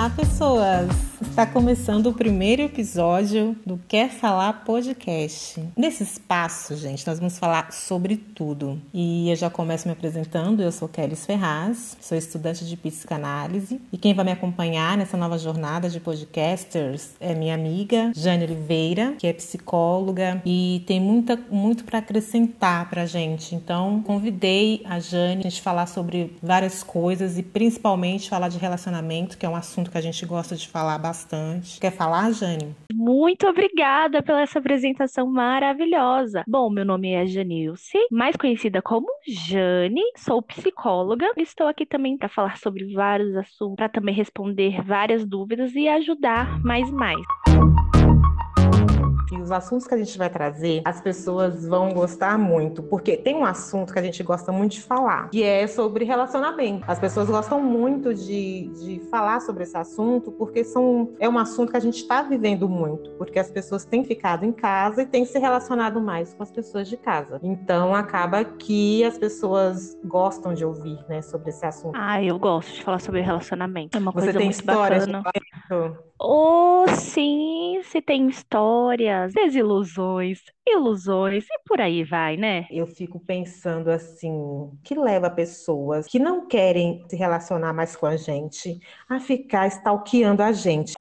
lá, pessoas! Está começando o primeiro episódio do Quer Falar Podcast. Nesse espaço, gente, nós vamos falar sobre tudo. E eu já começo me apresentando. Eu sou Kelly Ferraz, sou estudante de psicanálise. E quem vai me acompanhar nessa nova jornada de podcasters é minha amiga Jane Oliveira, que é psicóloga e tem muita, muito para acrescentar para gente. Então, convidei a Jane a gente falar sobre várias coisas e principalmente falar de relacionamento, que é um assunto que a gente gosta de falar bastante bastante. Quer falar, Jane? Muito obrigada pela essa apresentação maravilhosa. Bom, meu nome é Janilce, mais conhecida como Jane, sou psicóloga. Estou aqui também para falar sobre vários assuntos, para também responder várias dúvidas e ajudar mais mais. E os assuntos que a gente vai trazer, as pessoas vão gostar muito, porque tem um assunto que a gente gosta muito de falar, que é sobre relacionamento. As pessoas gostam muito de, de falar sobre esse assunto, porque são, é um assunto que a gente está vivendo muito, porque as pessoas têm ficado em casa e têm se relacionado mais com as pessoas de casa. Então acaba que as pessoas gostam de ouvir, né, sobre esse assunto. Ah, eu gosto de falar sobre relacionamento. É uma Você coisa tem muito histórias bacana. Isso? Oh, sim, se tem histórias, desilusões, ilusões e por aí vai, né? Eu fico pensando assim, que leva pessoas que não querem se relacionar mais com a gente a ficar stalkeando a gente.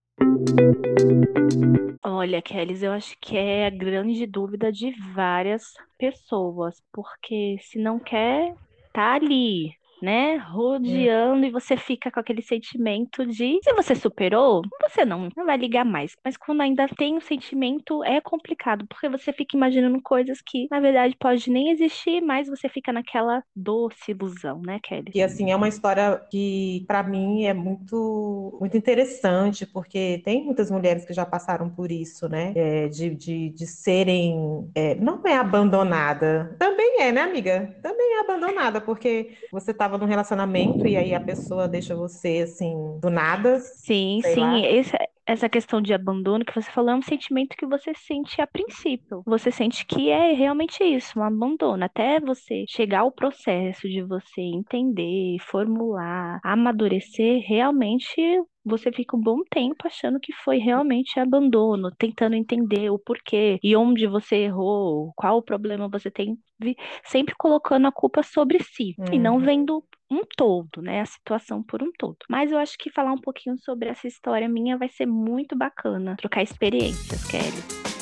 Olha, Kelly, eu acho que é a grande dúvida de várias pessoas, porque se não quer, tá ali, né? Rodeando e você fica com aquele sentimento de se você superou, você não, não vai ligar mais. Mas quando ainda tem o sentimento, é complicado, porque você fica imaginando coisas que, na verdade, pode nem existir, mas você fica naquela doce ilusão, né, Kelly? E assim, é uma história que para mim é muito muito interessante, porque tem muitas mulheres que já passaram por isso, né? É, de, de, de serem, é, não é abandonada, também é, né, amiga? Também é abandonada, porque você estava num relacionamento e aí a pessoa deixa você assim, do nada. Sim, sim, esse- essa questão de abandono que você falou é um sentimento que você sente a princípio. Você sente que é realmente isso, um abandono. Até você chegar ao processo de você entender, formular, amadurecer, realmente você fica um bom tempo achando que foi realmente abandono, tentando entender o porquê e onde você errou, qual o problema você tem, sempre colocando a culpa sobre si e não Uhum. vendo um todo, né? A situação por um todo. Mas eu acho que falar um pouquinho sobre essa história minha vai ser muito bacana. Trocar experiências, Kelly.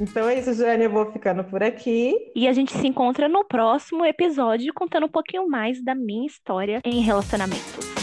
Então é isso, Jane, eu vou ficando por aqui. E a gente se encontra no próximo episódio contando um pouquinho mais da minha história em relacionamento.